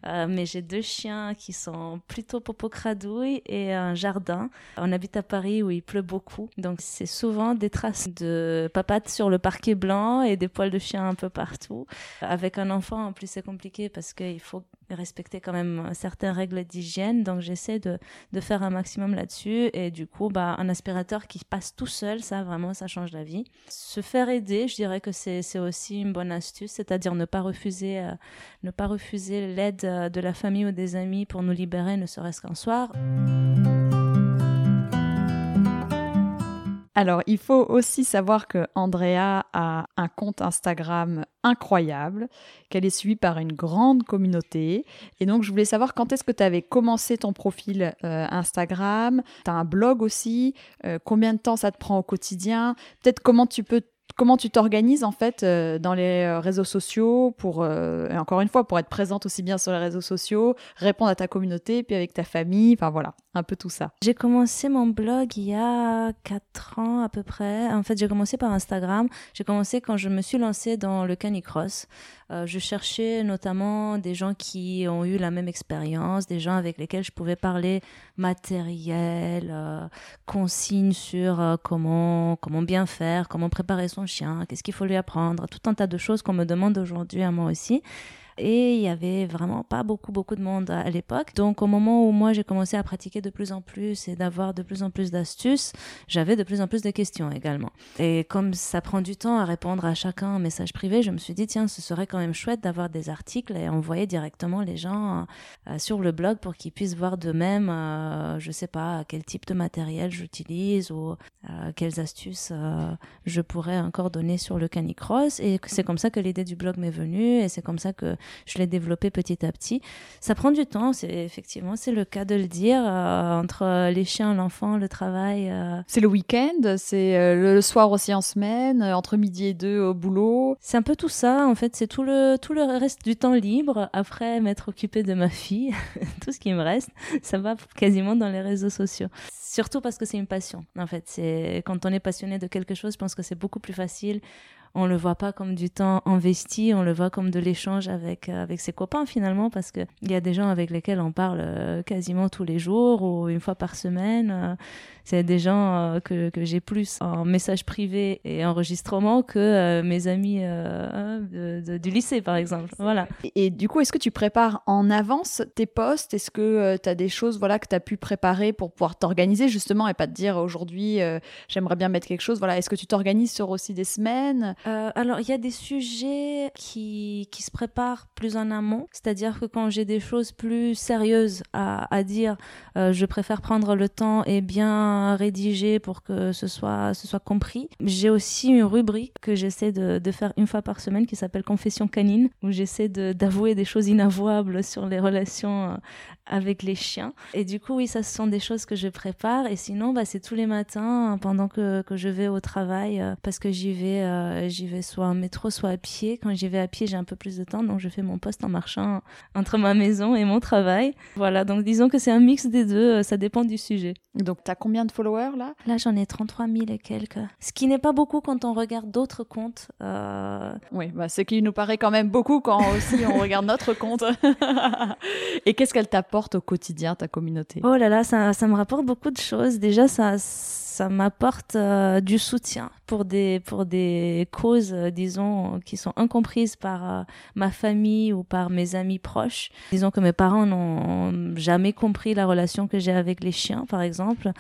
Mais j'ai deux chiens qui sont plutôt popo cradouille et un jardin. On habite à Paris où il pleut beaucoup, donc c'est souvent des traces de papates sur le parquet blanc et des poils de chien un peu partout. Avec un enfant, en plus c'est compliqué parce qu'il faut respecter quand même certaines règles d'hygiène, donc j'essaie de, de, faire un maximum là-dessus et du coup, bah, un aspirateur qui passe tout seul, ça vraiment, ça change la vie. Se faire aider, je dirais que c'est aussi une bonne astuce, c'est-à-dire ne pas refuser, euh, ne pas refuser l'aide euh, de la famille ou des amis pour nous libérer, ne serait-ce qu'un soir. Alors, il faut aussi savoir que Andrea a un compte Instagram incroyable, qu'elle est suivie par une grande communauté. Et donc, je voulais savoir quand est-ce que tu avais commencé ton profil euh, Instagram? Tu as un blog aussi? combien de temps ça te prend au quotidien? Peut-être comment tu peux comment tu t'organises en fait euh, dans les euh, réseaux sociaux pour euh, encore une fois pour être présente aussi bien sur les réseaux sociaux, répondre à ta communauté puis avec ta famille, enfin voilà, un peu tout ça. J'ai commencé mon blog il y a 4 ans à peu près. En fait, j'ai commencé par Instagram. J'ai commencé quand je me suis lancée dans le canicross. Euh, je cherchais notamment des gens qui ont eu la même expérience, des gens avec lesquels je pouvais parler matériel, euh, consignes sur euh, comment, comment bien faire, comment préparer son chien, qu'est-ce qu'il faut lui apprendre, tout un tas de choses qu'on me demande aujourd'hui à moi aussi et il y avait vraiment pas beaucoup beaucoup de monde à, l'époque. Donc au moment où moi j'ai commencé à pratiquer de plus en plus et d'avoir de plus en plus d'astuces, j'avais de plus en plus de questions également. Et comme ça prend du temps à répondre à chacun en message privé, je me suis dit tiens, ce serait quand même chouette d'avoir des articles et envoyer directement les gens euh, sur le blog pour qu'ils puissent voir d'eux-mêmes, euh, je sais pas quel type de matériel j'utilise ou euh, quelles astuces je pourrais encore donner sur le canicross. Et c'est comme ça que l'idée du blog m'est venue et c'est comme ça que je l'ai développé petit à petit. Ça prend du temps, c'est effectivement, c'est le cas de le dire, euh, entre les chiens, l'enfant, le travail. Euh. C'est le week-end, c'est euh, le soir aussi en semaine, entre midi et deux au boulot. C'est un peu tout ça, en fait, c'est tout le, tout le reste du temps libre, après m'être occupé de ma fille, tout ce qui me reste, ça va quasiment dans les réseaux sociaux. Surtout parce que c'est une passion, en fait. C'est quand on est passionné de quelque chose, je pense que c'est beaucoup plus facile on le voit pas comme du temps investi, on le voit comme de l'échange avec euh, avec ses copains finalement parce que il y a des gens avec lesquels on parle euh, quasiment tous les jours ou une fois par semaine. Euh, c'est des gens que, que j'ai plus en message privé et enregistrement que mes amis du lycée par exemple. Voilà. Et, du coup, est-ce que tu prépares en avance tes posts? Est-ce que tu as des choses voilà que tu as pu préparer pour pouvoir t'organiser justement et pas te dire aujourd'hui j'aimerais bien mettre quelque chose? Voilà, est-ce que tu t'organises sur aussi des semaines? Euh, Alors, il y a des sujets qui, qui se préparent plus en amont, c'est-à-dire que quand j'ai des choses plus sérieuses à, à dire, euh, je préfère prendre le temps et bien rédiger pour que ce soit, ce soit compris. J'ai aussi une rubrique que j'essaie de, de, faire une fois par semaine qui s'appelle Confession canine, où j'essaie d'avouer des choses inavouables sur les relations euh, avec les chiens. Et du coup, oui, ça, ce sont des choses que je prépare. Et sinon, bah, c'est tous les matins pendant que, que je vais au travail, parce que j'y vais, j'y vais soit en métro, soit à pied. Quand j'y vais à pied, j'ai un peu plus de temps, donc je fais mon poste en marchant entre ma maison et mon travail. Voilà, donc disons que c'est un mix des deux, euh, ça dépend du sujet. Donc, tu as combien de followers là? Là, j'en ai 33 000 et quelques. Ce qui n'est pas beaucoup quand on regarde d'autres comptes. Oui, bah, ce qui nous paraît quand même beaucoup quand aussi on regarde notre compte. et qu'est-ce qu'elle t'apporte au quotidien, ta communauté? Oh là là, ça, ça me rapporte beaucoup de choses. Déjà, ça, ça m'apporte euh, du soutien pour des, pour des causes, euh, disons, qui sont incomprises par euh, ma famille ou par mes amis proches. Disons que mes parents n'ont jamais compris la relation que j'ai avec les chiens, par exemple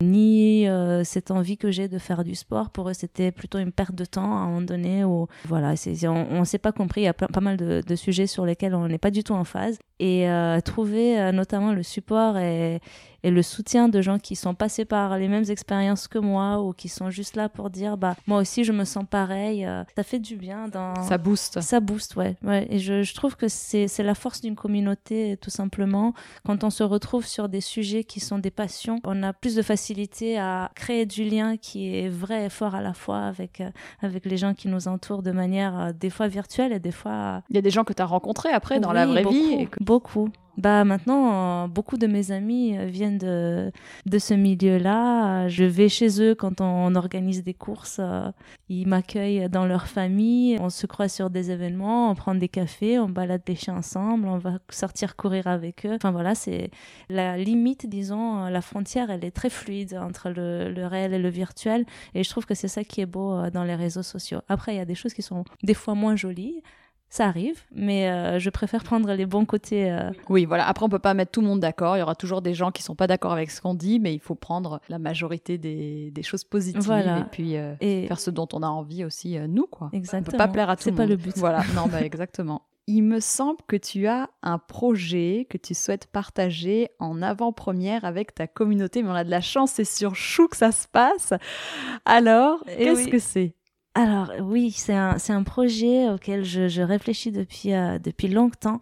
ni euh, cette envie que j'ai de faire du sport. Pour eux, c'était plutôt une perte de temps à un moment donné. Où, voilà, on ne s'est pas compris. Il y a pas mal de, de, sujets sur lesquels on n'est pas du tout en phase. Et euh, trouver euh, notamment le support et, et le soutien de gens qui sont passés par les mêmes expériences que moi ou qui sont juste là pour dire bah moi aussi je me sens pareil ça fait du bien dans ça booste ça booste ouais, ouais. et je, je trouve que c'est c'est la force d'une communauté tout simplement quand on se retrouve sur des sujets qui sont des passions on a plus de facilité à créer du lien qui est vrai et fort à la fois avec euh, avec les gens qui nous entourent de manière euh, des fois virtuelle et des fois il y a des gens que tu as rencontrés après dans la vraie beaucoup, vie beaucoup bah maintenant, euh, beaucoup de mes amis euh, viennent de, de ce milieu-là. Je vais chez eux quand on organise des courses. Euh, ils m'accueillent dans leur famille. On se croise sur des événements, on prend des cafés, on balade les chiens ensemble, on va sortir courir avec eux. Enfin voilà, c'est la limite, disons, la frontière, elle est très fluide entre le, le réel et le virtuel. Et je trouve que c'est ça qui est beau dans les réseaux sociaux. Après, il y a des choses qui sont des fois moins jolies ça arrive, mais euh, je préfère prendre les bons côtés. Euh. Oui, voilà. Après, on peut pas mettre tout le monde d'accord. Il y aura toujours des gens qui sont pas d'accord avec ce qu'on dit, mais il faut prendre la majorité des, des choses positives et puis euh, et... faire ce dont on a envie aussi nous, quoi. Exactement. On peut pas plaire à tout le monde. C'est pas le but. Voilà. Non, bah, exactement. Il me semble que tu as un projet que tu souhaites partager en avant-première avec ta communauté, mais on a de la chance, c'est sur Chou que ça se passe. Alors, qu'est-ce oui. que c'est? Alors oui, c'est un, un projet auquel je, réfléchis depuis, euh, depuis longtemps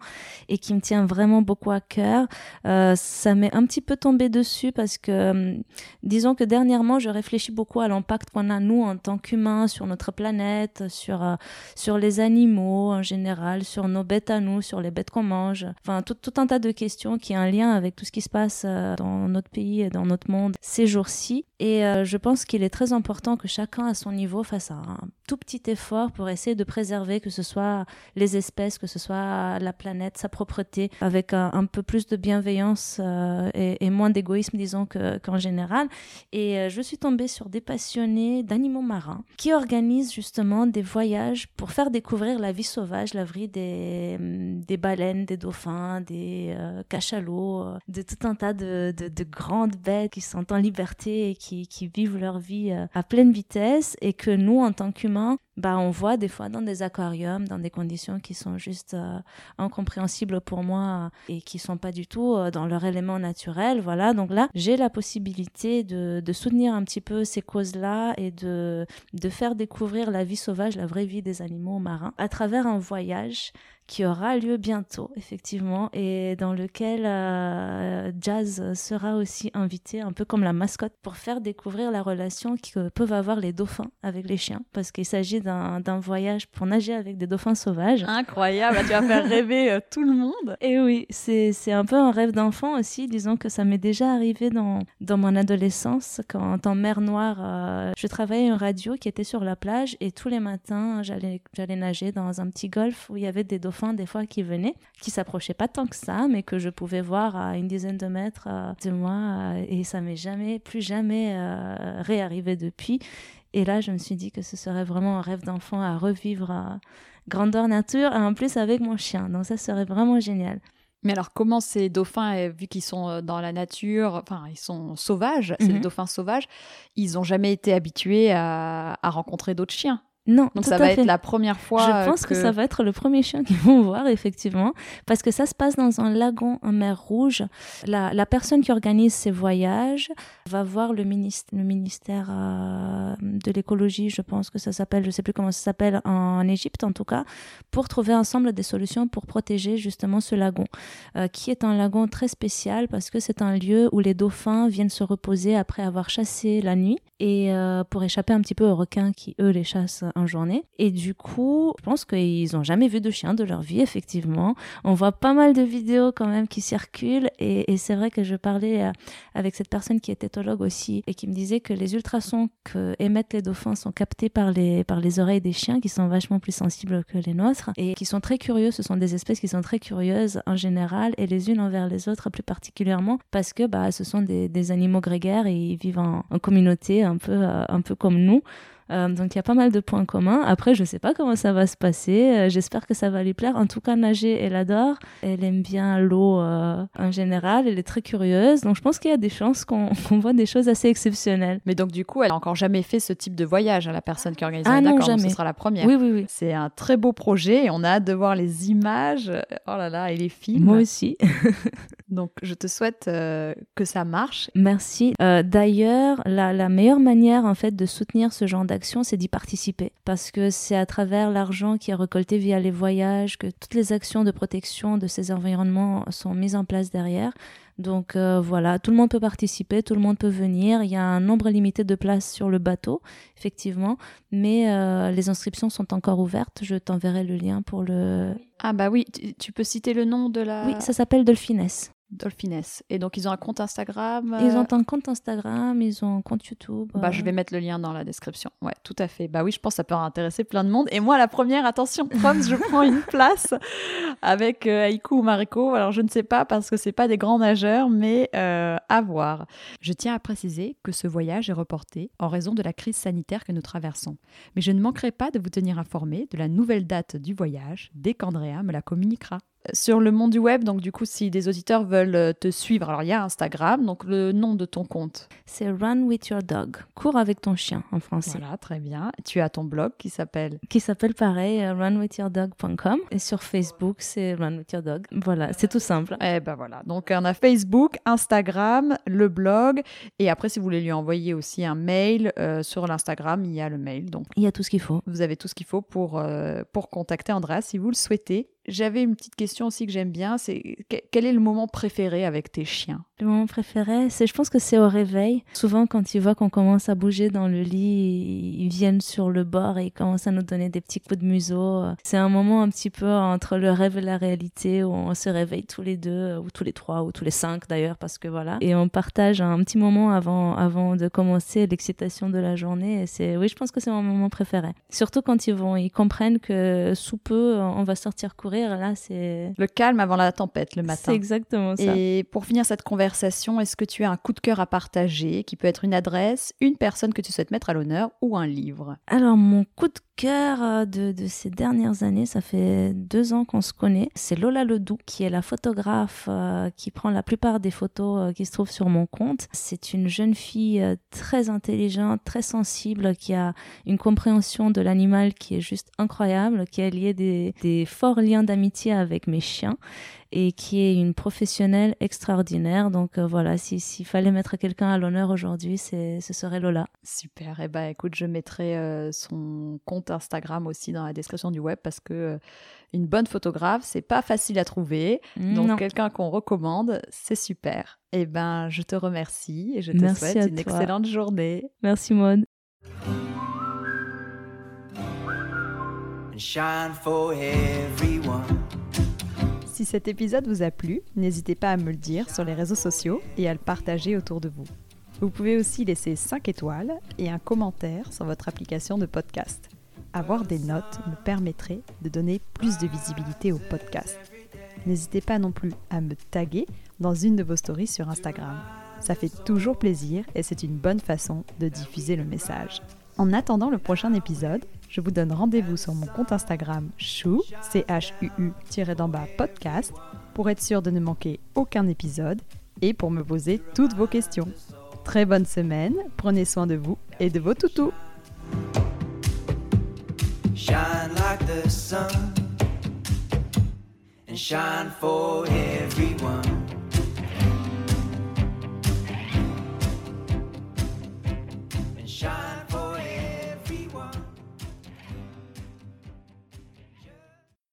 et qui me tient vraiment beaucoup à cœur. Euh, ça m'est un petit peu tombé dessus parce que, euh, disons que dernièrement, je réfléchis beaucoup à l'impact qu'on a nous en tant qu'humains sur notre planète, sur, euh, sur les animaux en général, sur nos bêtes à nous, sur les bêtes qu'on mange. Enfin, tout, tout un tas de questions qui ont un lien avec tout ce qui se passe dans notre pays et dans notre monde ces jours-ci. Et je pense qu'il est très important que chacun à son niveau fasse un tout petit effort pour essayer de préserver que ce soit les espèces, que ce soit la planète, sa propreté, avec un, un peu plus de bienveillance euh, et, moins d'égoïsme, disons, qu'en qu général. Et euh, je suis tombée sur des passionnés d'animaux marins qui organisent justement des voyages pour faire découvrir la vie sauvage, la vie des, des baleines, des dauphins, des euh, cachalots, euh, de tout un tas de, de, de, grandes bêtes qui sont en liberté et qui, qui vivent leur vie euh, à pleine vitesse et que nous, en tant humain, bah, on voit des fois dans des aquariums, dans des conditions qui sont juste euh, incompréhensibles pour moi et qui sont pas du tout euh, dans leur élément naturel. Voilà, donc là, j'ai la possibilité de, soutenir un petit peu ces causes-là et de, de faire découvrir la vie sauvage, la vraie vie des animaux marins à travers un voyage qui aura lieu bientôt, effectivement, et dans lequel euh, Jazz sera aussi invité, un peu comme la mascotte, pour faire découvrir la relation que peuvent avoir les dauphins avec les chiens, parce qu'il s'agit d'un voyage pour nager avec des dauphins sauvages. Incroyable, tu vas faire rêver euh, tout le monde. Et oui, c'est un peu un rêve d'enfant aussi, disons que ça m'est déjà arrivé dans, dans mon adolescence, quand en mer Noire, euh, je travaillais une radio qui était sur la plage, et tous les matins, j'allais nager dans un petit golfe où il y avait des dauphins des fois qui venaient, qui s'approchaient pas tant que ça, mais que je pouvais voir à une dizaine de mètres euh, de moi et ça m'est jamais, plus jamais réarrivé depuis. Et là, je me suis dit que ce serait vraiment un rêve d'enfant à revivre à grandeur nature et en plus avec mon chien. Donc ça serait vraiment génial. Mais alors, comment ces dauphins, vu qu'ils sont dans la nature, enfin, ils sont sauvages, c'est des dauphins sauvages, ils n'ont jamais été habitués à, à rencontrer d'autres chiens? Non. Donc tout ça à va fait. être la première fois. Je pense que... ça va être le premier chien qu'ils vont voir, effectivement, parce que ça se passe dans un lagon en mer Rouge. La, la personne qui organise ces voyages va voir le, ministère, le ministère euh, de l'écologie, je pense que ça s'appelle, je sais plus comment ça s'appelle, en Égypte en tout cas, pour trouver ensemble des solutions pour protéger justement ce lagon, euh, qui est un lagon très spécial parce que c'est un lieu où les dauphins viennent se reposer après avoir chassé la nuit et euh, pour échapper un petit peu aux requins qui, eux, les chassent journée. Et du coup, je pense qu'ils n'ont jamais vu de chien de leur vie, effectivement. On voit pas mal de vidéos quand même qui circulent et, c'est vrai que je parlais euh, avec cette personne qui est éthologue aussi et qui me disait que les ultrasons que émettent les dauphins sont captés par les, par les oreilles des chiens qui sont vachement plus sensibles que les nôtres et qui sont très curieux. Ce sont des espèces qui sont très curieuses en général et les unes envers les autres plus particulièrement parce que bah, ce sont des, animaux grégaires et ils vivent en, en communauté un peu, euh, un peu comme nous. Euh, donc il y a pas mal de points communs. Après, je sais pas comment ça va se passer. Euh, J'espère que ça va lui plaire. En tout cas, nager, elle adore. Elle aime bien l'eau euh, en général. Elle est très curieuse. Donc je pense qu'il y a des chances qu'on voit des choses assez exceptionnelles. Mais donc du coup, elle a encore jamais fait ce type de voyage à la personne qui organise. Ah non, jamais. ce sera la première. Oui, oui, oui. C'est un très beau projet et on a hâte de voir les images. Oh là là, et les films. Moi aussi. Donc je te souhaite euh, que ça marche. Merci. Euh, D'ailleurs, la, la meilleure manière en fait de soutenir ce genre d'action, c'est d'y participer, parce que c'est à travers l'argent qui est récolté via les voyages que toutes les actions de protection de ces environnements sont mises en place derrière. Donc euh, voilà, tout le monde peut participer, tout le monde peut venir. Il y a un nombre limité de places sur le bateau, effectivement, mais euh, les inscriptions sont encore ouvertes. Je t'enverrai le lien pour le. Ah bah oui, tu, tu peux citer le nom de la Oui, ça s'appelle Dolphiness. Dolphiness. Et donc ils ont un compte Instagram. Ils euh, ont un compte Instagram, ils ont un compte YouTube. Bah, je vais mettre le lien dans la description. Ouais, tout à fait. Bah oui, je pense que ça peut intéresser plein de monde. Et moi, la première, attention, proms, je prends une place avec euh, Aiku ou Mariko. Alors, je ne sais pas parce que c'est pas des grands nageurs, mais euh, à voir. Je tiens à préciser que ce voyage est reporté en raison de la crise sanitaire que nous traversons. Mais je ne manquerai pas de vous tenir informé de la nouvelle date du voyage dès qu'Andrea me la communiquera sur le monde du web, donc du coup, si des auditeurs veulent euh, te suivre, alors il y a Instagram, donc le nom de ton compte. C'est Run with your dog. Cours avec ton chien en français. Voilà, très bien. Tu as ton blog qui s'appelle Qui s'appelle pareil, euh, runwithyourdog.com. Et sur Facebook, c'est Run with your dog. Voilà, c'est tout simple. Eh ben voilà. Donc on a Facebook, Instagram, le blog, et après si vous voulez lui envoyer aussi un mail euh, sur l'Instagram, il y a le mail. Donc Il y a tout ce qu'il faut. vous avez tout ce qu'il faut pour euh, pour contacter Andrea si vous le souhaitez. J'avais une petite question aussi que j'aime bien, c'est que- quel est le moment préféré avec tes chiens? Le moment préféré, c'est, je pense que c'est au réveil. Souvent, quand ils voient qu'on commence à bouger dans le lit, ils viennent sur le bord et ils commencent à nous donner des petits coups de museau. C'est un moment un petit peu entre le rêve et la réalité où on se réveille tous les deux, ou tous les trois, ou tous les cinq d'ailleurs, parce que voilà. Et on partage un petit moment avant, avant de commencer l'excitation de la journée. C'est, oui, je pense que c'est mon moment préféré. Surtout quand ils vont, ils comprennent que sous peu, on va sortir courir. Là, c'est, Le calme avant la tempête le c'est matin. exactement ça. Et pour finir cette conversation, est-ce que tu as un coup de cœur à partager qui peut être une adresse, une personne que tu souhaites mettre à l'honneur ou un livre? Alors, mon coup de cœur euh, de, de ces dernières années, ça fait deux ans qu'on se connaît, c'est Lola Ledoux, qui est la photographe euh, qui prend la plupart des photos euh, qui se trouvent sur mon compte. C'est une jeune fille très intelligente, très sensible, qui a une compréhension de l'animal qui est juste incroyable, qui a lié des forts liens d'amitié avec mes chiens et qui est une professionnelle extraordinaire. Donc euh, voilà, si- s'il fallait mettre quelqu'un à l'honneur aujourd'hui, c'est- ce serait Lola. Super. Et ben écoute, je mettrai euh, son compte Instagram aussi dans la description du web parce que euh, une bonne photographe, c'est pas facile à trouver. Donc Non. quelqu'un qu'on recommande, c'est super. Et ben je te remercie et je te Merci souhaite une toi. excellente journée. Merci Maud. and shine for everyone. Si cet épisode vous a plu, n'hésitez pas à me le dire sur les réseaux sociaux et à le partager autour de vous. Vous pouvez aussi laisser 5 étoiles et un commentaire sur votre application de podcast. Avoir des notes me permettrait de donner plus de visibilité au podcast. N'hésitez pas non plus à me taguer dans une de vos stories sur Instagram. Ça fait toujours plaisir et c'est une bonne façon de diffuser le message. En attendant le prochain épisode, je vous donne rendez-vous sur mon compte Instagram chou, C-H-U-U-d'en-bas podcast pour être sûr de ne manquer aucun épisode et pour me poser toutes vos questions. Très bonne semaine, prenez soin de vous et de vos toutous. Shine like the sun and shine for everyone.